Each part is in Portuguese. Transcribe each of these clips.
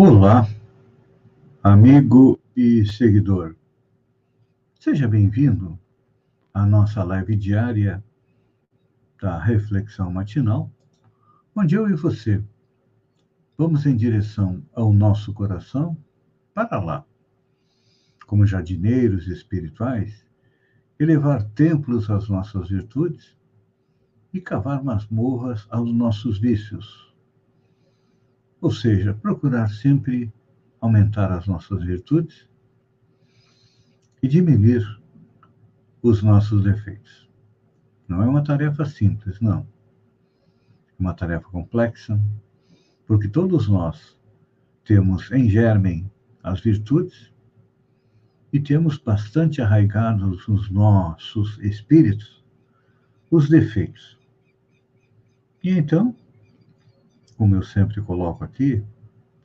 Olá, amigo e seguidor. Seja bem-vindo à nossa live diária da Reflexão Matinal, onde eu e você vamos em direção ao nosso coração para lá, como jardineiros espirituais, elevar templos às nossas virtudes e cavar masmorras aos nossos vícios ou seja, procurar sempre aumentar as nossas virtudes e diminuir os nossos defeitos. Não é uma tarefa simples, não. É uma tarefa complexa, porque todos nós temos em germen as virtudes e temos bastante arraigados nos nossos espíritos os defeitos. E então, como eu sempre coloco aqui,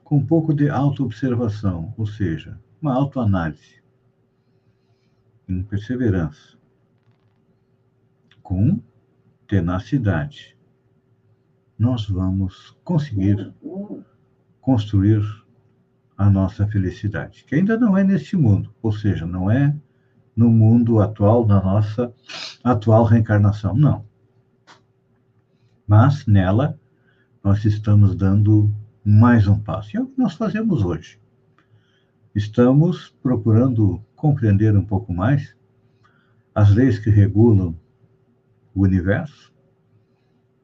com um pouco de autoobservação, ou seja, uma autoanálise, com perseverança, com tenacidade, nós vamos conseguir construir a nossa felicidade, que ainda não é neste mundo, ou seja, não é no mundo atual da nossa atual reencarnação, não. Mas nela nós estamos dando mais um passo. E é o que nós fazemos hoje. Estamos procurando compreender um pouco mais as leis que regulam o universo.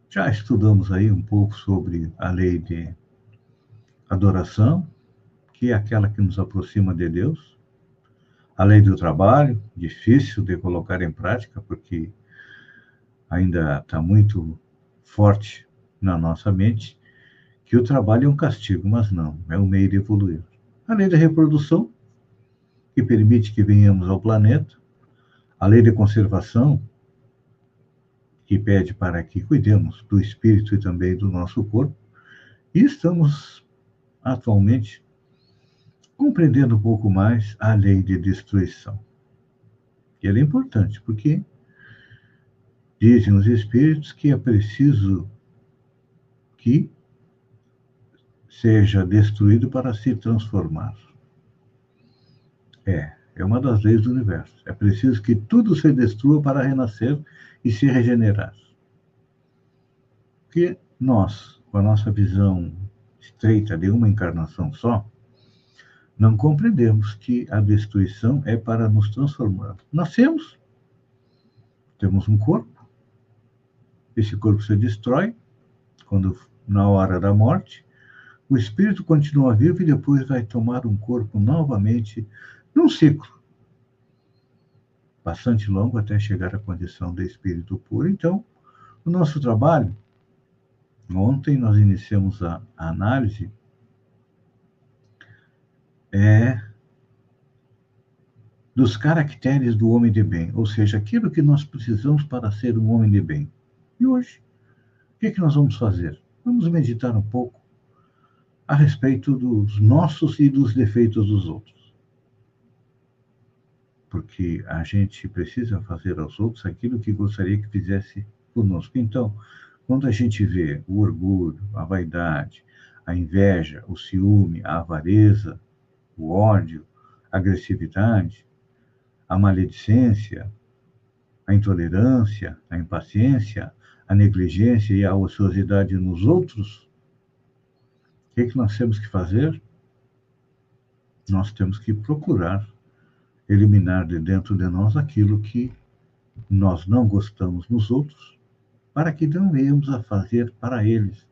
Já estudamos aí um pouco sobre a lei de adoração, que é aquela que nos aproxima de Deus. A lei do trabalho, difícil de colocar em prática, porque ainda está muito forte na nossa mente que o trabalho é um castigo, mas não, é um meio de evoluir. A lei da reprodução, que permite que venhamos ao planeta, a lei de conservação, que pede para que cuidemos do espírito e também do nosso corpo, e estamos atualmente compreendendo um pouco mais a lei de destruição. E ela é importante, porque dizem os espíritos que é preciso que seja destruído para se transformar. É, é uma das leis do universo. É preciso que tudo se destrua para renascer e se regenerar. Porque nós, com a nossa visão estreita de uma encarnação só, não compreendemos que a destruição é para nos transformar. Nascemos, temos um corpo, esse corpo se destrói quando na hora da morte, o espírito continua vivo e depois vai tomar um corpo novamente num ciclo bastante longo até chegar à condição de espírito puro. Então, o nosso trabalho, ontem nós iniciamos a, a análise, é dos caracteres do homem de bem, ou seja, aquilo que nós precisamos para ser um homem de bem. E hoje, o que, é que nós vamos fazer? Vamos meditar um pouco a respeito dos nossos e dos defeitos dos outros. Porque a gente precisa fazer aos outros aquilo que gostaria que fizesse conosco. Então, quando a gente vê o orgulho, a vaidade, a inveja, o ciúme, a avareza, o ódio, a agressividade, a maledicência, a intolerância, a impaciência, a negligência e a ociosidade nos outros, o que, é que nós temos que fazer? Nós temos que procurar eliminar de dentro de nós aquilo que nós não gostamos nos outros, para que não venhamos a fazer para eles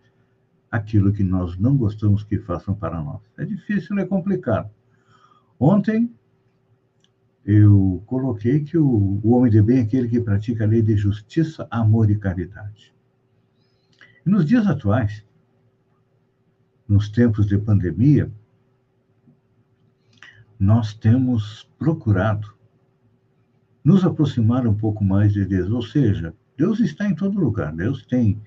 aquilo que nós não gostamos que façam para nós. É difícil, é complicado. Ontem eu coloquei que o, o homem de bem é aquele que pratica a lei de justiça, amor e caridade. Nos dias atuais, nos tempos de pandemia, nós temos procurado nos aproximar um pouco mais de Deus, ou seja, Deus está em todo lugar. Deus tem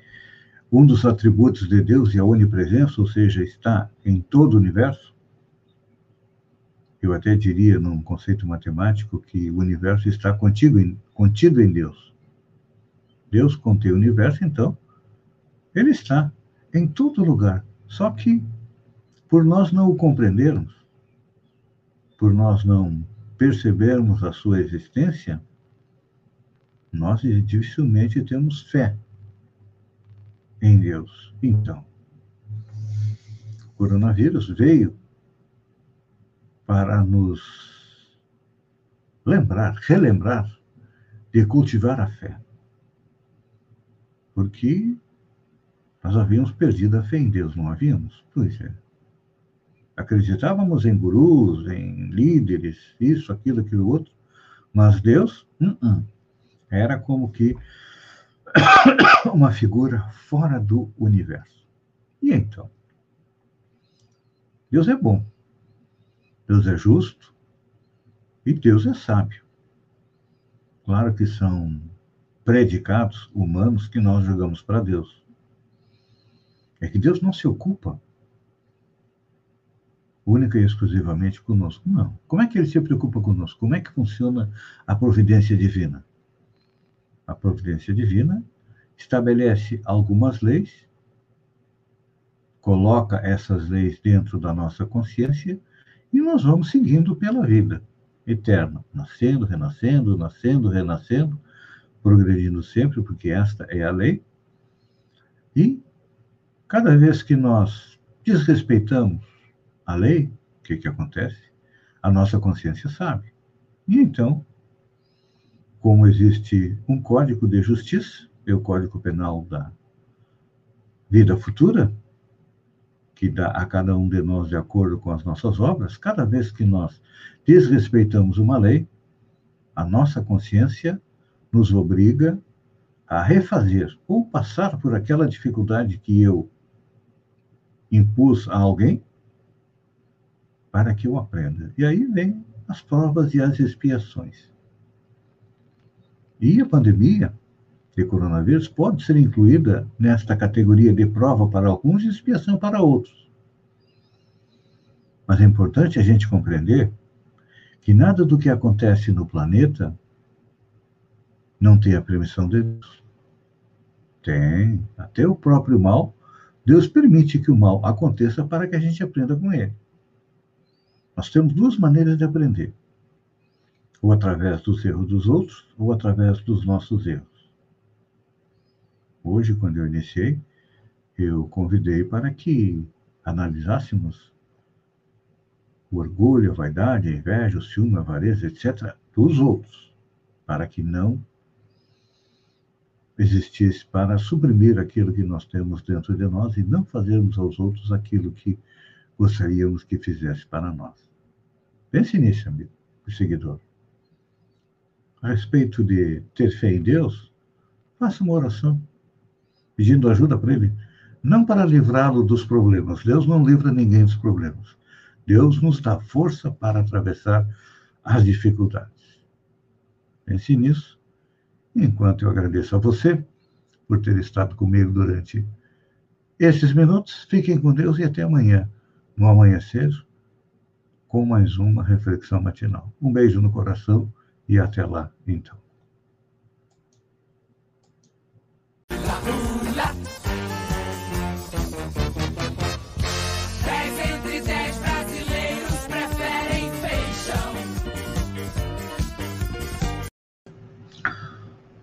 um dos atributos de Deus e a onipresença, ou seja, está em todo o universo. Eu até diria, num conceito matemático, que o universo está contigo, contido em Deus. Deus contém o universo, então, ele está em todo lugar. Só que por nós não o compreendermos, por nós não percebermos a sua existência, nós dificilmente temos fé em Deus. Então, o coronavírus veio para nos lembrar, relembrar de cultivar a fé. Porque nós havíamos perdido a fé em Deus, não havíamos? Pois é. Acreditávamos em gurus, em líderes, isso, aquilo, aquilo outro, mas Deus, uh -uh. era como que uma figura fora do universo. E então? Deus é bom, Deus é justo e Deus é sábio. Claro que são predicados humanos que nós jogamos para Deus. É que Deus não se ocupa única e exclusivamente conosco. Não. Como é que ele se preocupa conosco? Como é que funciona a providência divina? A providência divina estabelece algumas leis, coloca essas leis dentro da nossa consciência e nós vamos seguindo pela vida eterna, nascendo, renascendo, nascendo, renascendo, progredindo sempre, porque esta é a lei. E cada vez que nós desrespeitamos a lei, o que, que acontece? A nossa consciência sabe. E então, como existe um código de justiça, é o Código Penal da vida futura, que dá a cada um de nós de acordo com as nossas obras, cada vez que nós desrespeitamos uma lei, a nossa consciência nos obriga a refazer ou passar por aquela dificuldade que eu impus a alguém para que eu aprenda. E aí vem as provas e as expiações. E a pandemia de coronavírus pode ser incluída nesta categoria de prova para alguns e expiação para outros. Mas é importante a gente compreender que nada do que acontece no planeta não tem a permissão de Deus. Tem. Até o próprio mal, Deus permite que o mal aconteça para que a gente aprenda com ele. Nós temos duas maneiras de aprender: ou através dos erros dos outros, ou através dos nossos erros. Hoje, quando eu iniciei, eu convidei para que analisássemos o orgulho, a vaidade, a inveja, o ciúme, a avareza, etc., dos outros, para que não existisse para suprimir aquilo que nós temos dentro de nós e não fazermos aos outros aquilo que gostaríamos que fizesse para nós. Pense nisso, amigo, seguidor. A respeito de ter fé em Deus, faça uma oração pedindo ajuda para Ele, não para livrá-lo dos problemas. Deus não livra ninguém dos problemas. Deus nos dá força para atravessar as dificuldades. Pense nisso enquanto eu agradeço a você por ter estado comigo durante esses minutos. Fiquem com Deus e até amanhã, no amanhecer, com mais uma reflexão matinal. Um beijo no coração e até lá, então.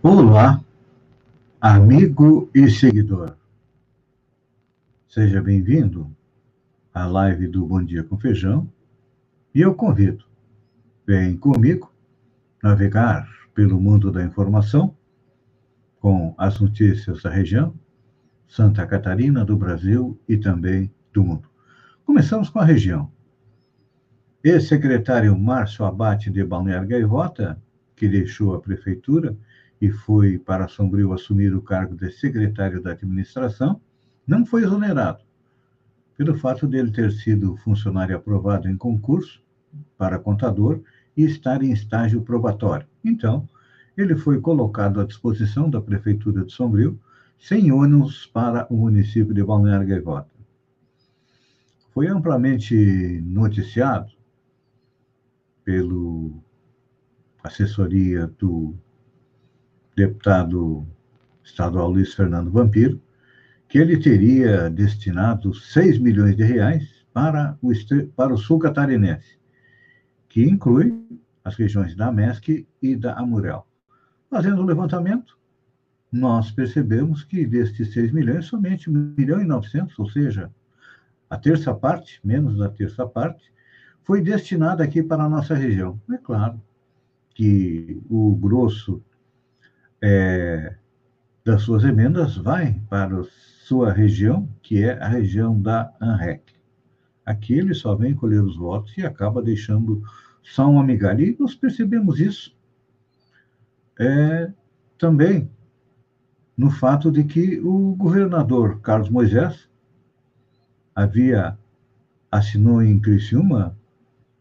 Olá, amigo e seguidor. Seja bem-vindo à live do Bom Dia com Feijão e eu convido, vem comigo navegar pelo mundo da informação com as notícias da região, Santa Catarina, do Brasil e também do mundo. Começamos com a região. Ex-secretário Márcio Abate de Balneário Gaivota, que deixou a prefeitura, e foi para Sombrio assumir o cargo de secretário da administração, não foi exonerado, pelo fato dele ter sido funcionário aprovado em concurso para contador e estar em estágio probatório. Então, ele foi colocado à disposição da Prefeitura de Sombrio, sem ônus para o município de Balneário Gaivota. Foi amplamente noticiado pelo assessoria do deputado estadual Luiz Fernando Vampiro, que ele teria destinado 6 milhões de reais para o, para o sul catarinense, que inclui as regiões da MESC e da Amurel. Fazendo o levantamento, nós percebemos que destes 6 milhões, somente 1 milhão e 900, ou seja, a terça parte, menos da terça parte, foi destinada aqui para a nossa região. É claro que o grosso é, das suas emendas vai para sua região, que é a região da ANREC. Aqui ele só vem colher os votos e acaba deixando só uma migalha. E nós percebemos isso é, também no fato de que o governador Carlos Moisés havia assinou em Criciúma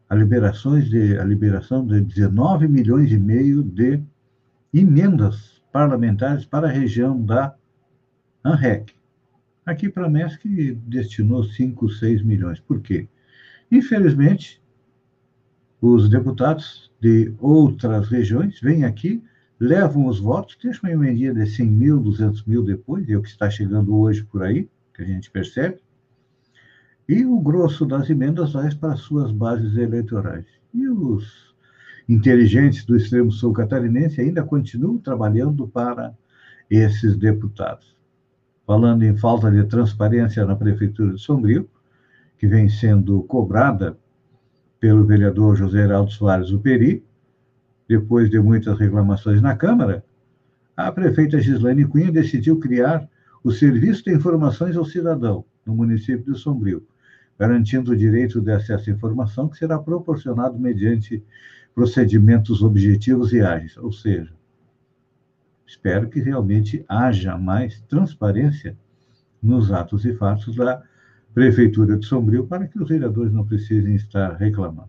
a, liberações de, a liberação de 19 milhões e meio de emendas parlamentares para a região da ANREC. Aqui para a MESC destinou 5, 6 milhões. Por quê? Infelizmente, os deputados de outras regiões vêm aqui, levam os votos, deixam uma emendinha de 100 mil, 200 mil depois, é o que está chegando hoje por aí, que a gente percebe, e o grosso das emendas vai para suas bases eleitorais. E os inteligentes do extremo sul catarinense ainda continuam trabalhando para esses deputados. Falando em falta de transparência na Prefeitura de Sombrio, que vem sendo cobrada pelo vereador José Heraldo Soares Uperi, depois de muitas reclamações na Câmara, a prefeita Gislaine Cunha decidiu criar o Serviço de Informações ao Cidadão, no município de Sombrio, garantindo o direito de acesso à informação que será proporcionado mediante procedimentos objetivos e ágeis. Ou seja, espero que realmente haja mais transparência nos atos e fatos da Prefeitura de Sombrio para que os vereadores não precisem estar reclamando.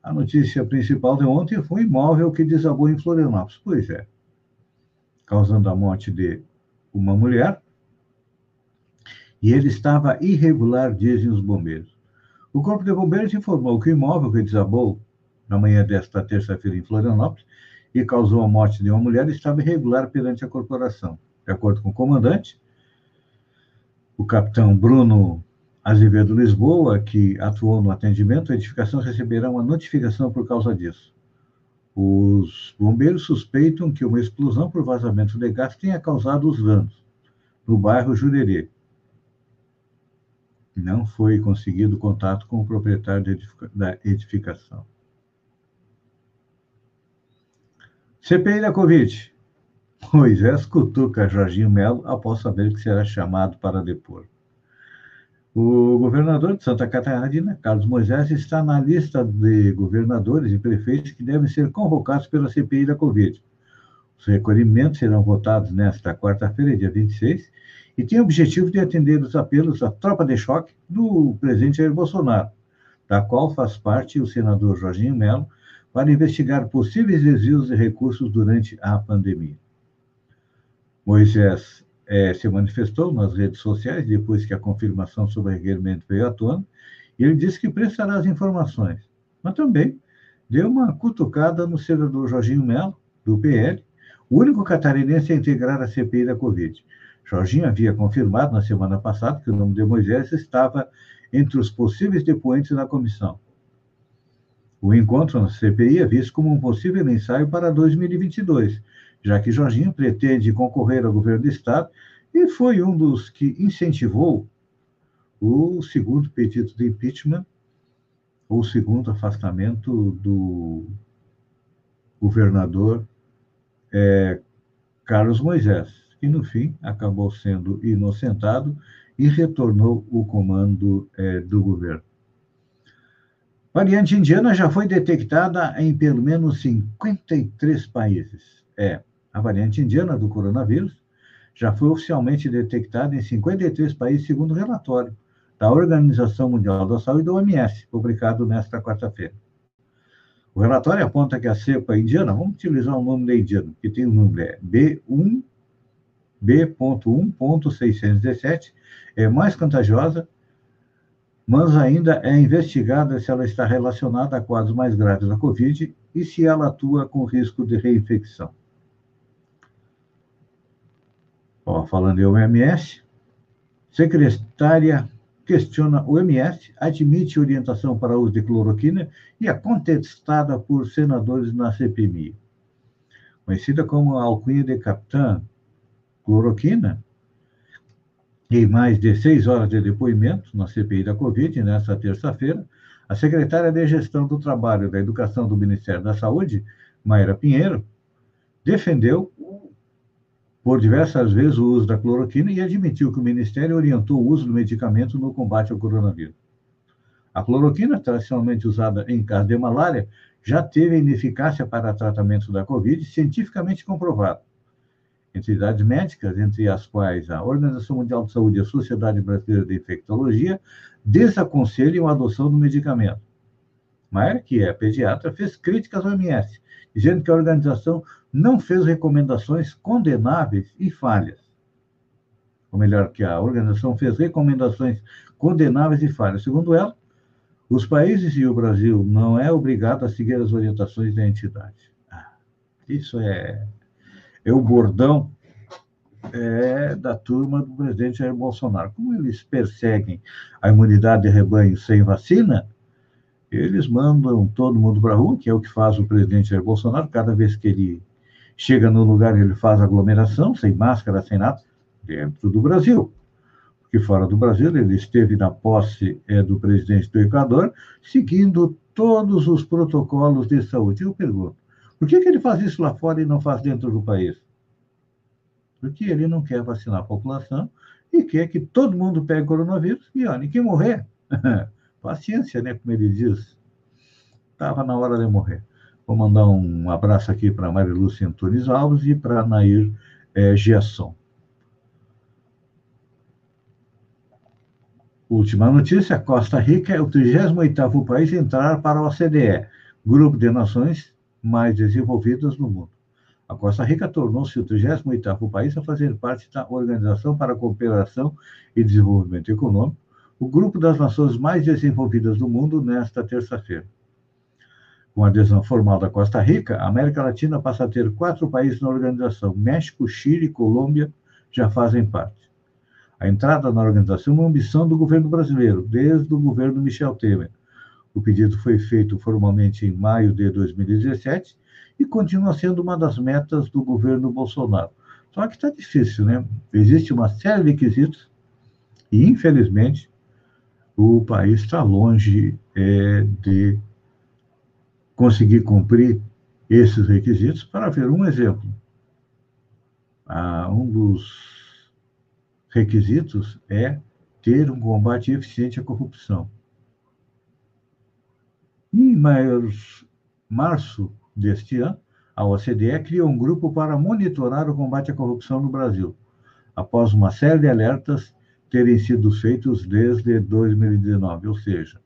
A notícia principal de ontem foi imóvel que desabou em Florianópolis. Pois é, causando a morte de uma mulher e ele estava irregular, dizem os bombeiros. O Corpo de Bombeiros informou que o imóvel que desabou na manhã desta terça-feira em Florianópolis e causou a morte de uma mulher estava irregular perante a corporação. De acordo com o comandante, o capitão Bruno Azevedo Lisboa, que atuou no atendimento, a edificação receberá uma notificação por causa disso. Os bombeiros suspeitam que uma explosão por vazamento de gás tenha causado os danos no bairro Jurerê, não foi conseguido contato com o proprietário da edificação. CPI da Covid. Moisés cutuca Jorginho Melo após saber que será chamado para depor. O governador de Santa Catarina, Carlos Moisés, está na lista de governadores e prefeitos que devem ser convocados pela CPI da Covid. Os recolhimentos serão votados nesta quarta-feira, dia 26, e tem o objetivo de atender os apelos da tropa de choque do presidente Jair Bolsonaro, da qual faz parte o senador Jorginho Melo, para investigar possíveis desvios de recursos durante a pandemia. Moisés é, se manifestou nas redes sociais depois que a confirmação sobre o requerimento veio à tona, e ele disse que prestará as informações, mas também deu uma cutucada no senador Jorginho Melo, do PL, o único catarinense a integrar a CPI da Covid. Jorginho havia confirmado na semana passada que o nome de Moisés estava entre os possíveis depoentes da comissão. O encontro na CPI é visto como um possível ensaio para 2022, já que Jorginho pretende concorrer ao governo do Estado e foi um dos que incentivou o segundo pedido de impeachment, ou o segundo afastamento do governador é, Carlos Moisés e, no fim, acabou sendo inocentado e retornou o comando é, do governo. Variante indiana já foi detectada em pelo menos 53 países. É, a variante indiana do coronavírus já foi oficialmente detectada em 53 países, segundo o relatório da Organização Mundial da Saúde, da OMS, publicado nesta quarta-feira. O relatório aponta que a cepa indiana, vamos utilizar o nome da indiana, que tem o número é B1 B.1.617 é mais contagiosa, mas ainda é investigada se ela está relacionada a quadros mais graves da Covid e se ela atua com risco de reinfecção. Ó, falando em OMS, secretária questiona o MS, admite orientação para uso de cloroquina e é contestada por senadores na CPMI. Conhecida como a alcunha de capitã cloroquina, em mais de seis horas de depoimento na CPI da Covid, nesta terça-feira, a secretária de Gestão do Trabalho e da Educação do Ministério da Saúde, Mayra Pinheiro, defendeu por diversas vezes o uso da cloroquina e admitiu que o Ministério orientou o uso do medicamento no combate ao coronavírus. A cloroquina, tradicionalmente usada em caso de malária, já teve ineficácia para tratamento da Covid cientificamente comprovado entidades médicas, entre as quais a Organização Mundial de Saúde e a Sociedade Brasileira de Infectologia, desaconselham a adoção do medicamento. Maier, que é pediatra, fez críticas ao OMS, dizendo que a organização não fez recomendações condenáveis e falhas. Ou melhor, que a organização fez recomendações condenáveis e falhas. Segundo ela, os países e o Brasil não é obrigado a seguir as orientações da entidade. Ah, isso é o bordão é, da turma do presidente Jair Bolsonaro. Como eles perseguem a imunidade de rebanho sem vacina, eles mandam todo mundo para a rua, que é o que faz o presidente Jair Bolsonaro. Cada vez que ele chega no lugar, ele faz aglomeração, sem máscara, sem nada, dentro do Brasil. Porque fora do Brasil, ele esteve na posse é, do presidente do Equador, seguindo todos os protocolos de saúde. Eu pergunto, por que, que ele faz isso lá fora e não faz dentro do país? Porque ele não quer vacinar a população e quer que todo mundo pegue coronavírus e, olha, quem morrer, paciência, né? Como ele diz. Estava na hora de morrer. Vou mandar um abraço aqui para Marilúcia Antunes Alves e para Nair é. Última notícia: Costa Rica é o 38º país a entrar para a OCDE, Grupo de Nações mais desenvolvidas no mundo. A Costa Rica tornou-se o 38º país a fazer parte da Organização para a Cooperação e Desenvolvimento Econômico, o grupo das nações mais desenvolvidas do mundo, nesta terça-feira. Com a adesão formal da Costa Rica, a América Latina passa a ter quatro países na organização. México, Chile e Colômbia já fazem parte. A entrada na organização é uma ambição do governo brasileiro, desde o governo Michel Temer, o pedido foi feito formalmente em maio de 2017 e continua sendo uma das metas do governo Bolsonaro. Só que está difícil, né? Existe uma série de requisitos e, infelizmente, o país está longe é, de conseguir cumprir esses requisitos. Para ver um exemplo, ah, um dos requisitos é ter um combate eficiente à corrupção. Em março deste ano, a OCDE criou um grupo para monitorar o combate à corrupção no Brasil, após uma série de alertas terem sido feitos desde 2019, ou seja,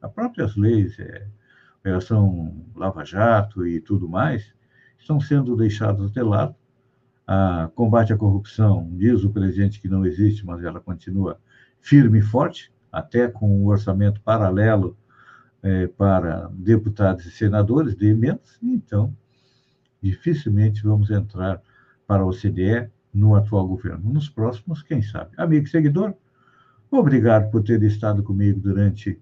as próprias leis, é, Operação Lava Jato e tudo mais, estão sendo deixadas de lado. A combate à corrupção, diz o presidente que não existe, mas ela continua firme e forte, até com um orçamento paralelo é, para deputados e senadores de emendas, então dificilmente vamos entrar para a OCDE no atual governo. Nos próximos, quem sabe. Amigo e seguidor, obrigado por ter estado comigo durante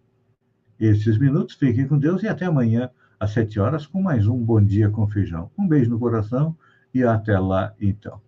esses minutos. Fiquem com Deus e até amanhã, às sete horas, com mais um Bom Dia com Feijão. Um beijo no coração e até lá, então.